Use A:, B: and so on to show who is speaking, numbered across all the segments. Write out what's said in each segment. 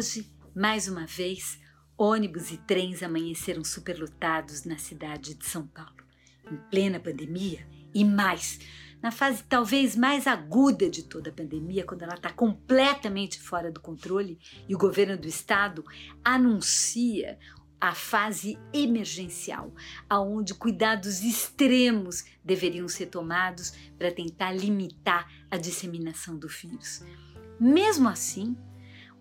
A: Hoje, mais uma vez, ônibus e trens amanheceram superlotados na cidade de São Paulo. Em plena pandemia e mais, na fase talvez mais aguda de toda a pandemia, quando ela está completamente fora do controle e o governo do estado anuncia a fase emergencial, aonde cuidados extremos deveriam ser tomados para tentar limitar a disseminação do vírus. Mesmo assim,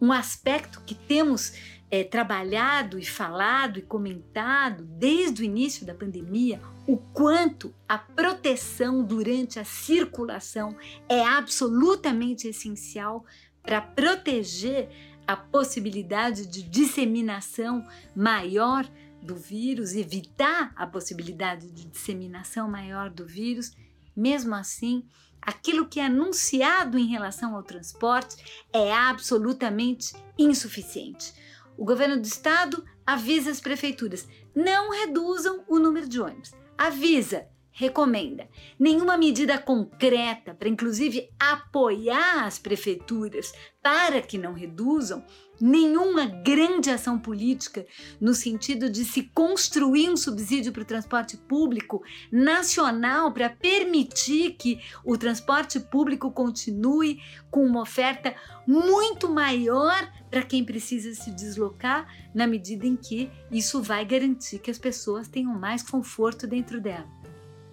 A: um aspecto que temos é, trabalhado e falado e comentado desde o início da pandemia, o quanto a proteção durante a circulação é absolutamente essencial para proteger a possibilidade de disseminação maior do vírus, evitar a possibilidade de disseminação maior do vírus. Mesmo assim, aquilo que é anunciado em relação ao transporte é absolutamente insuficiente. O governo do estado avisa as prefeituras: não reduzam o número de ônibus. Avisa, recomenda. Nenhuma medida concreta para, inclusive, apoiar as prefeituras para que não reduzam, nenhuma grande ação política no sentido de se construir um subsídio para o transporte público nacional para permitir que o transporte público continue com uma oferta muito maior para quem precisa se deslocar, na medida em que isso vai garantir que as pessoas tenham mais conforto dentro dela.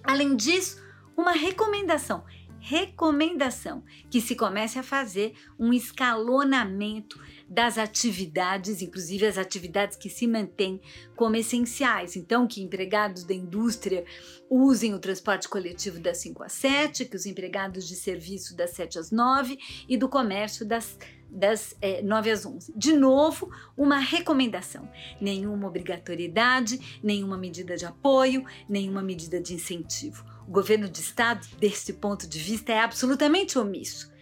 A: Além disso, uma recomendação recomendação que se comece a fazer um escalonamento das atividades, inclusive as atividades que se mantêm como essenciais. Então, que empregados da indústria usem o transporte coletivo das 5 às 7, que os empregados de serviço das 7 às 9 e do comércio das das é, 9 às 11. De novo, uma recomendação. Nenhuma obrigatoriedade, nenhuma medida de apoio, nenhuma medida de incentivo. O governo de estado, desse ponto de vista, é absolutamente omisso.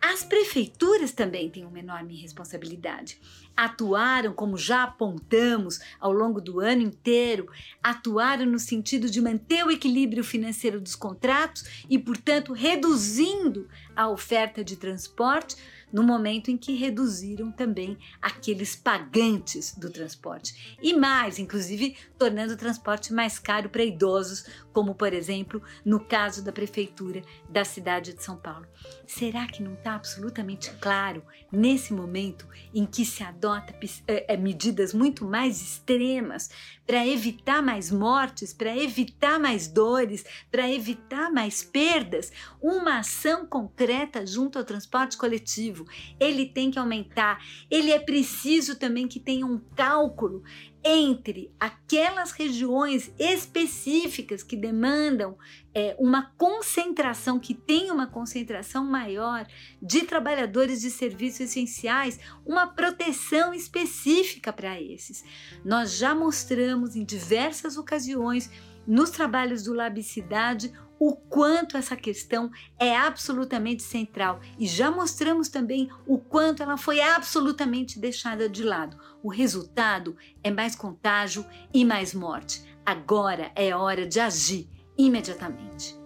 A: As prefeituras também têm uma enorme responsabilidade. Atuaram, como já apontamos ao longo do ano inteiro, atuaram no sentido de manter o equilíbrio financeiro dos contratos e, portanto, reduzindo a oferta de transporte no momento em que reduziram também aqueles pagantes do transporte. E mais, inclusive, tornando o transporte mais caro para idosos, como por exemplo no caso da prefeitura da cidade de São Paulo. Será que não está absolutamente claro nesse momento em que se adota é, medidas muito mais extremas para evitar mais mortes, para evitar mais dores, para evitar mais perdas, uma ação concreta junto ao transporte coletivo. Ele tem que aumentar. Ele é preciso também que tenha um cálculo entre aquelas regiões específicas que demandam é, uma concentração, que tem uma concentração maior de trabalhadores de serviços essenciais, uma proteção específica para esses. Nós já mostramos em diversas ocasiões nos trabalhos do Labicidade o quanto essa questão é absolutamente central e já mostramos também o quanto ela foi absolutamente deixada de lado. O resultado é mais contágio e mais morte. Agora é hora de agir imediatamente.